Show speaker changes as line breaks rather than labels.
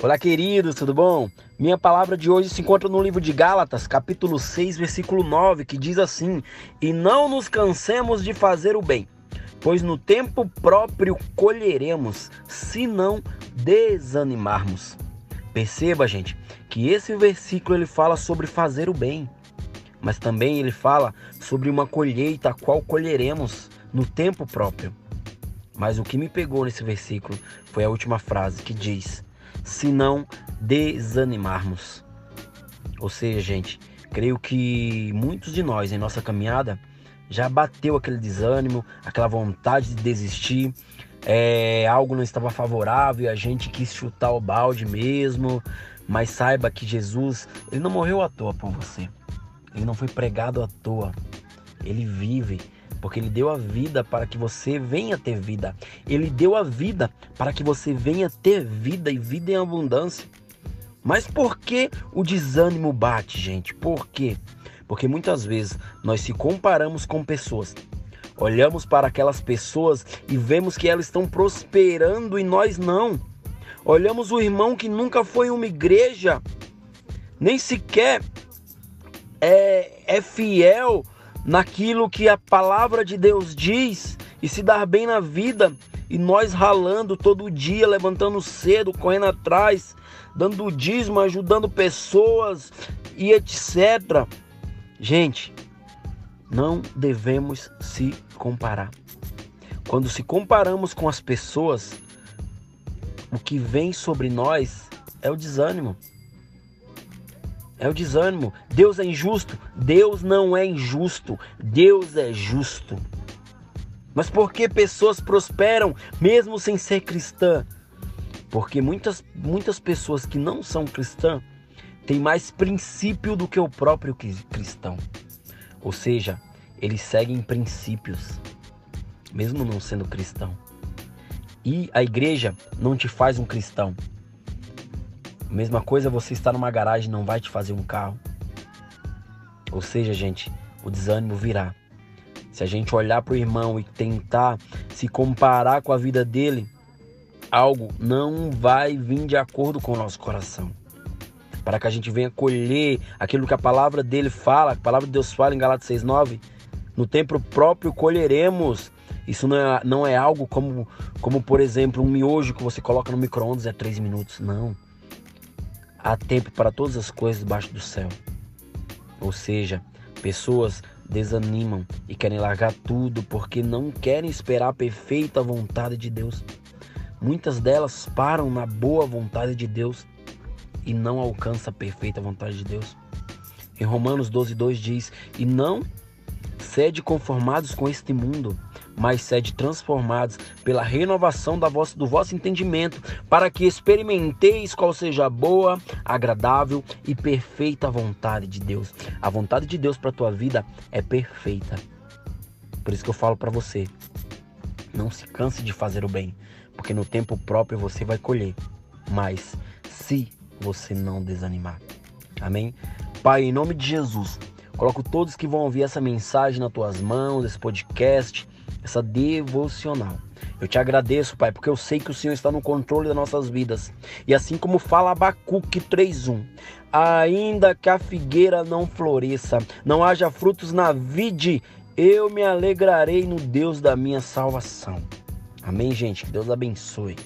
Olá, queridos, tudo bom? Minha palavra de hoje se encontra no livro de Gálatas, capítulo 6, versículo 9, que diz assim: E não nos cansemos de fazer o bem, pois no tempo próprio colheremos, se não desanimarmos. Perceba, gente, que esse versículo ele fala sobre fazer o bem, mas também ele fala sobre uma colheita a qual colheremos no tempo próprio. Mas o que me pegou nesse versículo foi a última frase que diz: se não desanimarmos. Ou seja, gente, creio que muitos de nós em nossa caminhada já bateu aquele desânimo, aquela vontade de desistir, é, algo não estava favorável e a gente quis chutar o balde mesmo. Mas saiba que Jesus, ele não morreu à toa por você. Ele não foi pregado à toa. Ele vive porque ele deu a vida para que você venha ter vida. Ele deu a vida para que você venha ter vida e vida em abundância. Mas por que o desânimo bate, gente? Por quê? Porque muitas vezes nós se comparamos com pessoas. Olhamos para aquelas pessoas e vemos que elas estão prosperando e nós não. Olhamos o irmão que nunca foi uma igreja, nem sequer é, é fiel naquilo que a palavra de Deus diz e se dar bem na vida. E nós ralando todo dia, levantando cedo, correndo atrás, dando dízimo, ajudando pessoas e etc. Gente, não devemos se comparar. Quando se comparamos com as pessoas, o que vem sobre nós é o desânimo é o desânimo. Deus é injusto? Deus não é injusto. Deus é justo. Mas por que pessoas prosperam mesmo sem ser cristã? Porque muitas, muitas pessoas que não são cristãs têm mais princípio do que o próprio cristão. Ou seja, eles seguem princípios, mesmo não sendo cristão. E a igreja não te faz um cristão. Mesma coisa você estar numa garagem não vai te fazer um carro. Ou seja, gente, o desânimo virá. Se a gente olhar para o irmão e tentar se comparar com a vida dele, algo não vai vir de acordo com o nosso coração. Para que a gente venha colher aquilo que a palavra dele fala, a palavra de Deus fala em Galatas 6,9, no tempo próprio colheremos. Isso não é, não é algo como, como, por exemplo, um miojo que você coloca no micro-ondas é 3 minutos. Não. Há tempo para todas as coisas debaixo do céu. Ou seja, pessoas desanimam e querem largar tudo porque não querem esperar a perfeita vontade de Deus. Muitas delas param na boa vontade de Deus e não alcançam a perfeita vontade de Deus. Em Romanos 12, 2 diz: E não sede conformados com este mundo, mas sede transformados pela renovação da vossa, do vosso entendimento, para que experimenteis qual seja a boa, agradável e perfeita vontade de Deus. A vontade de Deus para a tua vida é perfeita. Por isso que eu falo para você, não se canse de fazer o bem, porque no tempo próprio você vai colher. Mas se você não desanimar. Amém? Pai, em nome de Jesus, coloco todos que vão ouvir essa mensagem nas tuas mãos, esse podcast essa devocional. Eu te agradeço, Pai, porque eu sei que o Senhor está no controle das nossas vidas. E assim como fala Abacuque 3:1, ainda que a figueira não floresça, não haja frutos na vide, eu me alegrarei no Deus da minha salvação. Amém, gente. Que Deus abençoe.